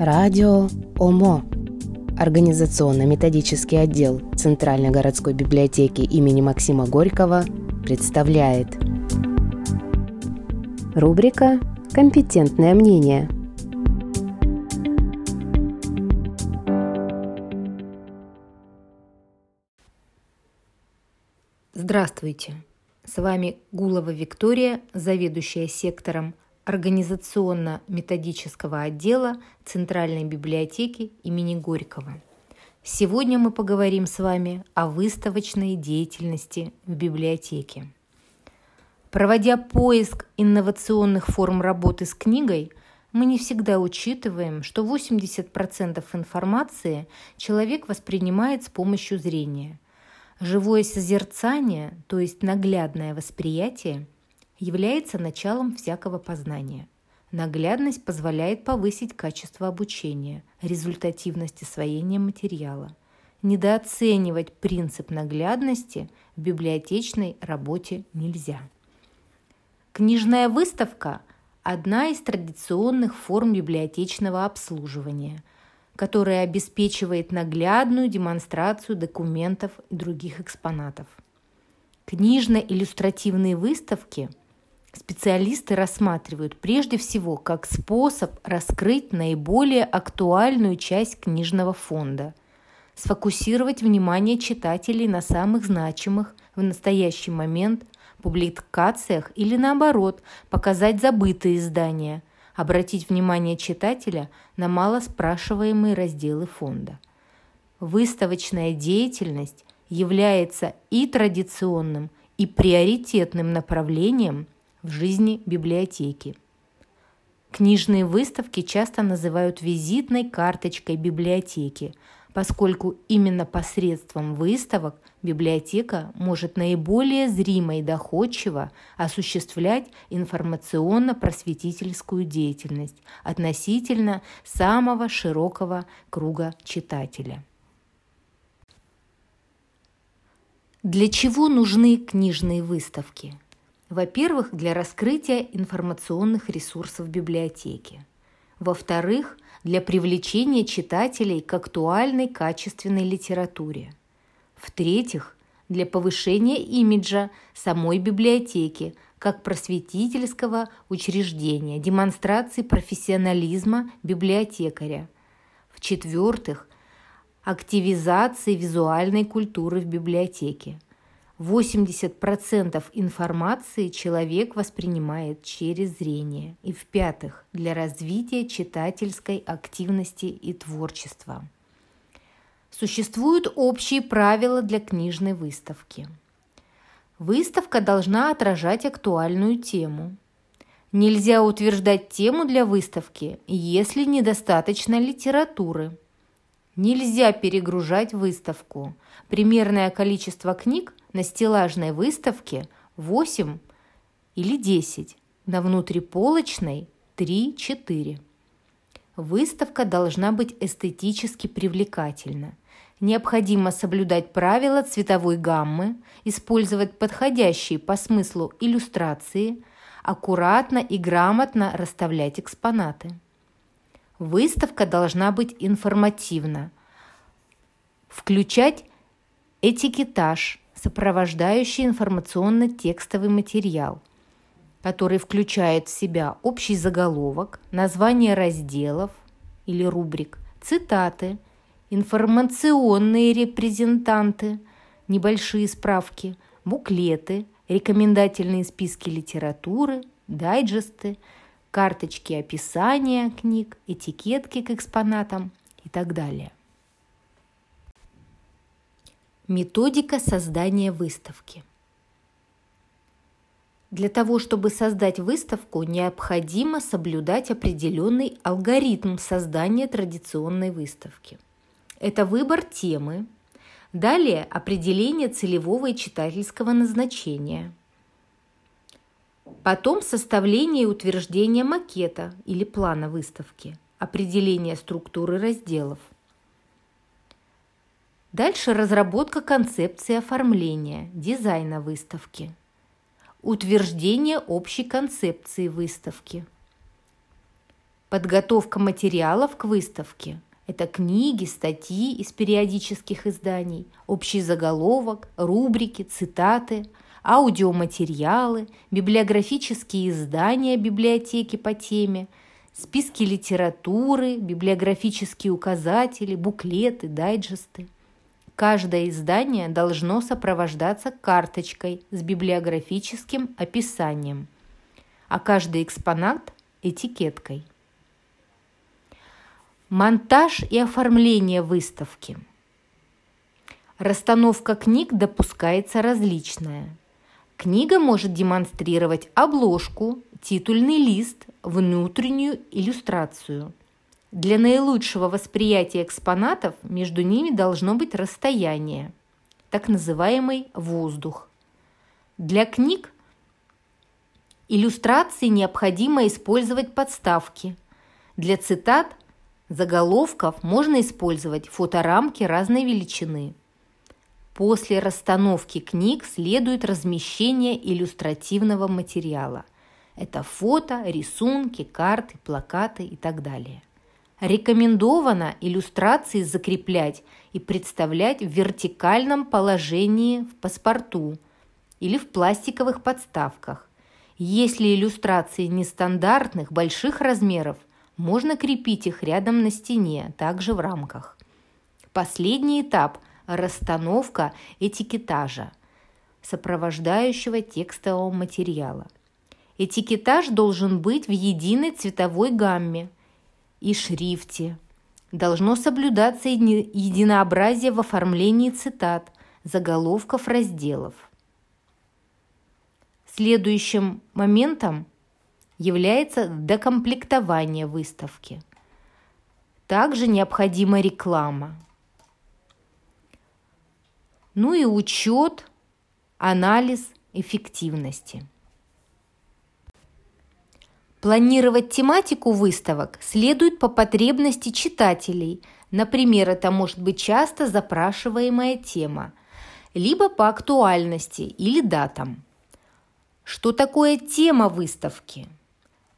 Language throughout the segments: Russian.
Радио ОМО. Организационно-методический отдел Центральной городской библиотеки имени Максима Горького представляет Рубрика «Компетентное мнение». Здравствуйте! С вами Гулова Виктория, заведующая сектором организационно-методического отдела Центральной библиотеки имени Горького. Сегодня мы поговорим с вами о выставочной деятельности в библиотеке. Проводя поиск инновационных форм работы с книгой, мы не всегда учитываем, что 80% информации человек воспринимает с помощью зрения. Живое созерцание, то есть наглядное восприятие – является началом всякого познания. Наглядность позволяет повысить качество обучения, результативность освоения материала. Недооценивать принцип наглядности в библиотечной работе нельзя. Книжная выставка – одна из традиционных форм библиотечного обслуживания, которая обеспечивает наглядную демонстрацию документов и других экспонатов. Книжно-иллюстративные выставки – специалисты рассматривают прежде всего как способ раскрыть наиболее актуальную часть книжного фонда, сфокусировать внимание читателей на самых значимых в настоящий момент публикациях или наоборот показать забытые издания, обратить внимание читателя на малоспрашиваемые разделы фонда. Выставочная деятельность является и традиционным, и приоритетным направлением – в жизни библиотеки. Книжные выставки часто называют визитной карточкой библиотеки, поскольку именно посредством выставок библиотека может наиболее зримо и доходчиво осуществлять информационно-просветительскую деятельность относительно самого широкого круга читателя. Для чего нужны книжные выставки? Во-первых, для раскрытия информационных ресурсов библиотеки. Во-вторых, для привлечения читателей к актуальной качественной литературе. В-третьих, для повышения имиджа самой библиотеки как просветительского учреждения, демонстрации профессионализма библиотекаря. В-четвертых, активизации визуальной культуры в библиотеке – 80% информации человек воспринимает через зрение. И в-пятых, для развития читательской активности и творчества. Существуют общие правила для книжной выставки. Выставка должна отражать актуальную тему. Нельзя утверждать тему для выставки, если недостаточно литературы. Нельзя перегружать выставку. Примерное количество книг на стеллажной выставке 8 или 10, на внутриполочной 3-4. Выставка должна быть эстетически привлекательна. Необходимо соблюдать правила цветовой гаммы, использовать подходящие по смыслу иллюстрации, аккуратно и грамотно расставлять экспонаты. Выставка должна быть информативна, включать этикетаж, сопровождающий информационно-текстовый материал, который включает в себя общий заголовок, название разделов или рубрик, цитаты, информационные репрезентанты, небольшие справки, буклеты, рекомендательные списки литературы, дайджесты, карточки описания книг, этикетки к экспонатам и так далее. Методика создания выставки. Для того, чтобы создать выставку, необходимо соблюдать определенный алгоритм создания традиционной выставки. Это выбор темы, далее определение целевого и читательского назначения, потом составление и утверждение макета или плана выставки, определение структуры разделов – Дальше разработка концепции оформления, дизайна выставки. Утверждение общей концепции выставки. Подготовка материалов к выставке – это книги, статьи из периодических изданий, общий заголовок, рубрики, цитаты, аудиоматериалы, библиографические издания библиотеки по теме, списки литературы, библиографические указатели, буклеты, дайджесты – Каждое издание должно сопровождаться карточкой с библиографическим описанием, а каждый экспонат – этикеткой. Монтаж и оформление выставки. Расстановка книг допускается различная. Книга может демонстрировать обложку, титульный лист, внутреннюю иллюстрацию – для наилучшего восприятия экспонатов между ними должно быть расстояние, так называемый воздух. Для книг иллюстрации необходимо использовать подставки. Для цитат, заголовков можно использовать фоторамки разной величины. После расстановки книг следует размещение иллюстративного материала. Это фото, рисунки, карты, плакаты и так далее. Рекомендовано иллюстрации закреплять и представлять в вертикальном положении в паспорту или в пластиковых подставках. Если иллюстрации нестандартных больших размеров, можно крепить их рядом на стене, также в рамках. Последний этап – расстановка этикетажа, сопровождающего текстового материала. Этикетаж должен быть в единой цветовой гамме – и шрифте. Должно соблюдаться единообразие в оформлении цитат, заголовков разделов. Следующим моментом является докомплектование выставки. Также необходима реклама. Ну и учет, анализ эффективности. Планировать тематику выставок следует по потребности читателей. Например, это может быть часто запрашиваемая тема, либо по актуальности или датам. Что такое тема выставки?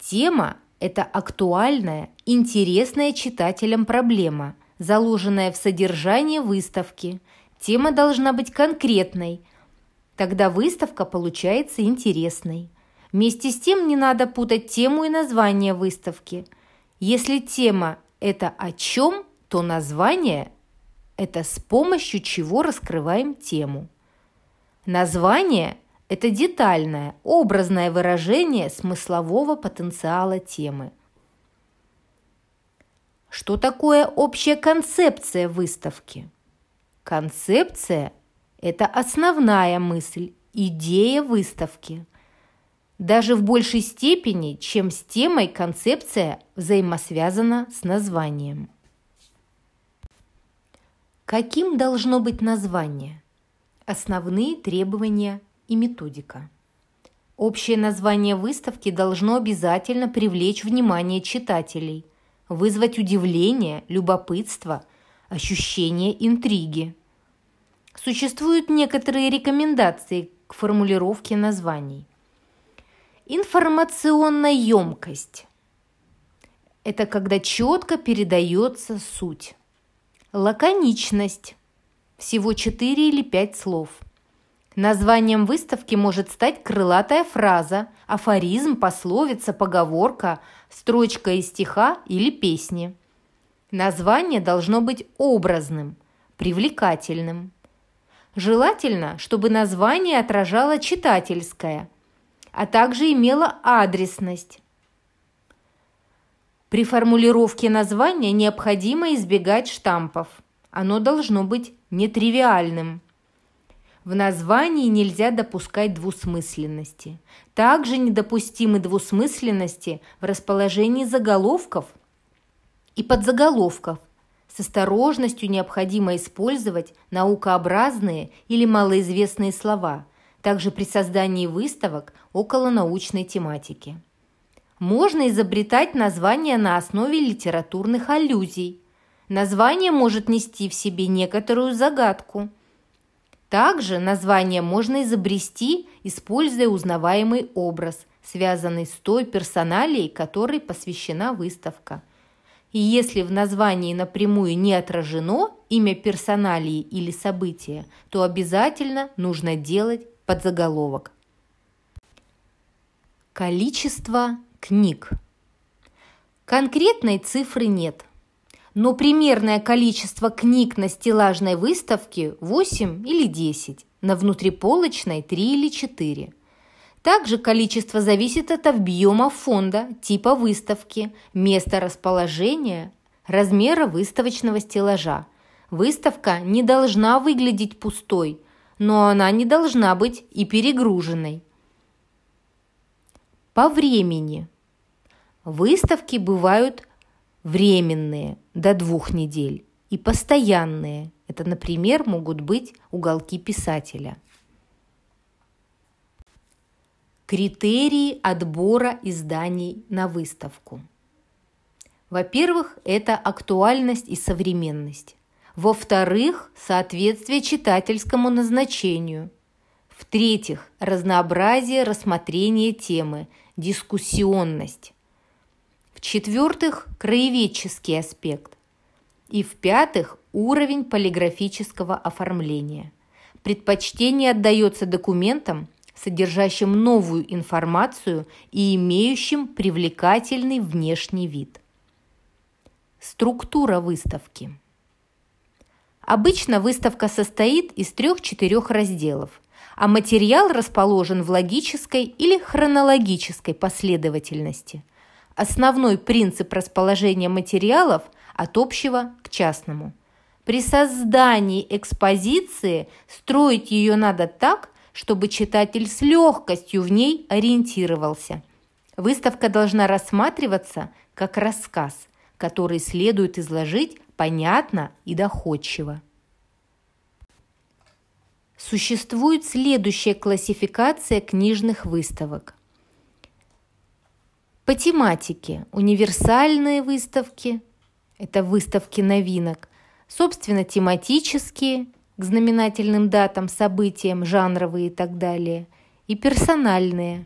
Тема – это актуальная, интересная читателям проблема, заложенная в содержании выставки. Тема должна быть конкретной, тогда выставка получается интересной. Вместе с тем не надо путать тему и название выставки. Если тема – это о чем, то название – это с помощью чего раскрываем тему. Название – это детальное, образное выражение смыслового потенциала темы. Что такое общая концепция выставки? Концепция – это основная мысль, идея выставки – даже в большей степени, чем с темой концепция взаимосвязана с названием. Каким должно быть название? Основные требования и методика. Общее название выставки должно обязательно привлечь внимание читателей, вызвать удивление, любопытство, ощущение интриги. Существуют некоторые рекомендации к формулировке названий – Информационная емкость – это когда четко передается суть. Лаконичность – всего 4 или 5 слов. Названием выставки может стать крылатая фраза, афоризм, пословица, поговорка, строчка из стиха или песни. Название должно быть образным, привлекательным. Желательно, чтобы название отражало читательское – а также имела адресность. При формулировке названия необходимо избегать штампов. Оно должно быть нетривиальным. В названии нельзя допускать двусмысленности. Также недопустимы двусмысленности в расположении заголовков и подзаголовков. С осторожностью необходимо использовать наукообразные или малоизвестные слова – также при создании выставок около научной тематики. Можно изобретать названия на основе литературных аллюзий. Название может нести в себе некоторую загадку. Также название можно изобрести, используя узнаваемый образ, связанный с той персоналией, которой посвящена выставка. И если в названии напрямую не отражено имя персоналии или события, то обязательно нужно делать подзаголовок. Количество книг. Конкретной цифры нет, но примерное количество книг на стеллажной выставке 8 или 10, на внутриполочной 3 или 4. Также количество зависит от объема фонда, типа выставки, места расположения, размера выставочного стеллажа. Выставка не должна выглядеть пустой, но она не должна быть и перегруженной. По времени. Выставки бывают временные, до двух недель, и постоянные. Это, например, могут быть уголки писателя. Критерии отбора изданий на выставку. Во-первых, это актуальность и современность. Во-вторых, соответствие читательскому назначению. В-третьих, разнообразие рассмотрения темы, дискуссионность. В-четвертых, краеведческий аспект. И в-пятых, уровень полиграфического оформления. Предпочтение отдается документам, содержащим новую информацию и имеющим привлекательный внешний вид. Структура выставки – Обычно выставка состоит из трех-четырех разделов, а материал расположен в логической или хронологической последовательности. Основной принцип расположения материалов от общего к частному. При создании экспозиции строить ее надо так, чтобы читатель с легкостью в ней ориентировался. Выставка должна рассматриваться как рассказ, который следует изложить понятно и доходчиво. Существует следующая классификация книжных выставок. По тематике универсальные выставки – это выставки новинок, собственно, тематические, к знаменательным датам, событиям, жанровые и так далее, и персональные,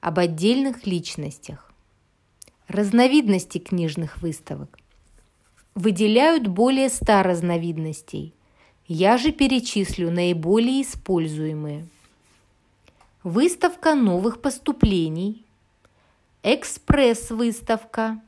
об отдельных личностях. Разновидности книжных выставок выделяют более ста разновидностей. Я же перечислю наиболее используемые. Выставка новых поступлений, экспресс-выставка,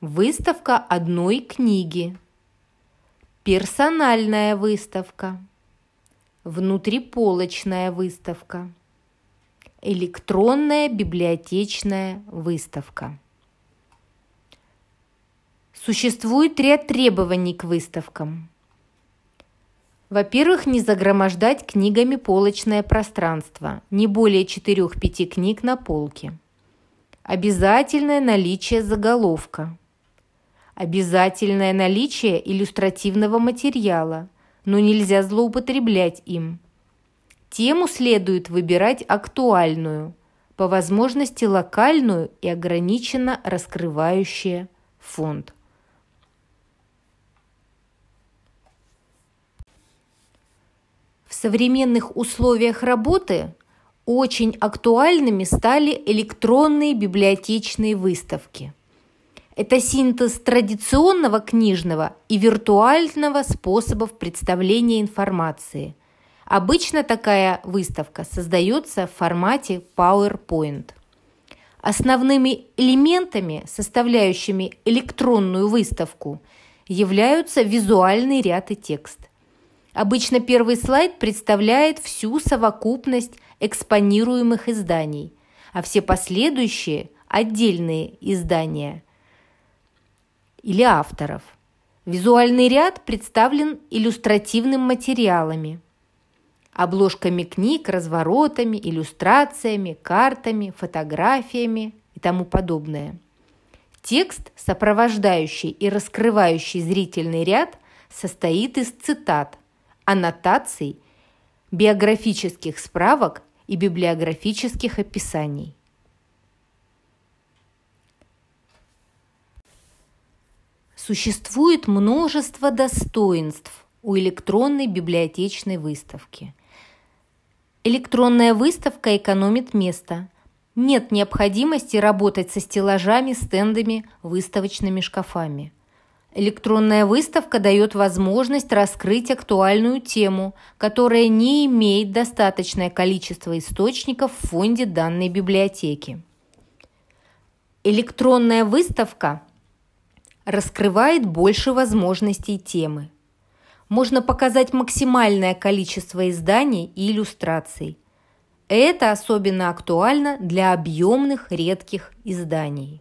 выставка одной книги, персональная выставка, внутриполочная выставка, электронная библиотечная выставка. Существует ряд требований к выставкам. Во-первых, не загромождать книгами полочное пространство, не более 4-5 книг на полке. Обязательное наличие заголовка. Обязательное наличие иллюстративного материала, но нельзя злоупотреблять им. Тему следует выбирать актуальную, по возможности локальную и ограниченно раскрывающую фонд. В современных условиях работы очень актуальными стали электронные библиотечные выставки. Это синтез традиционного книжного и виртуального способов представления информации. Обычно такая выставка создается в формате PowerPoint. Основными элементами, составляющими электронную выставку, являются визуальный ряд и текст. Обычно первый слайд представляет всю совокупность экспонируемых изданий, а все последующие – отдельные издания или авторов. Визуальный ряд представлен иллюстративными материалами, обложками книг, разворотами, иллюстрациями, картами, фотографиями и тому подобное. Текст, сопровождающий и раскрывающий зрительный ряд, состоит из цитат, аннотаций, биографических справок и библиографических описаний. Существует множество достоинств у электронной библиотечной выставки. Электронная выставка экономит место, нет необходимости работать со стеллажами, стендами, выставочными шкафами. Электронная выставка дает возможность раскрыть актуальную тему, которая не имеет достаточное количество источников в фонде данной библиотеки. Электронная выставка раскрывает больше возможностей темы. Можно показать максимальное количество изданий и иллюстраций. Это особенно актуально для объемных редких изданий.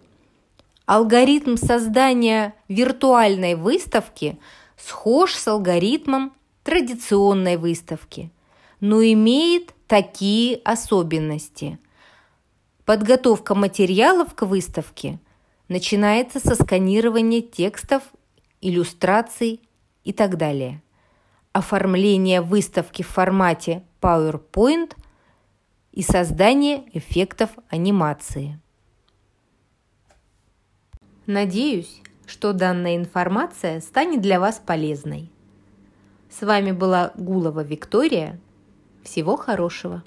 Алгоритм создания виртуальной выставки схож с алгоритмом традиционной выставки, но имеет такие особенности. Подготовка материалов к выставке начинается со сканирования текстов, иллюстраций и так далее. Оформление выставки в формате PowerPoint и создание эффектов анимации. Надеюсь, что данная информация станет для вас полезной. С вами была Гулова Виктория. Всего хорошего!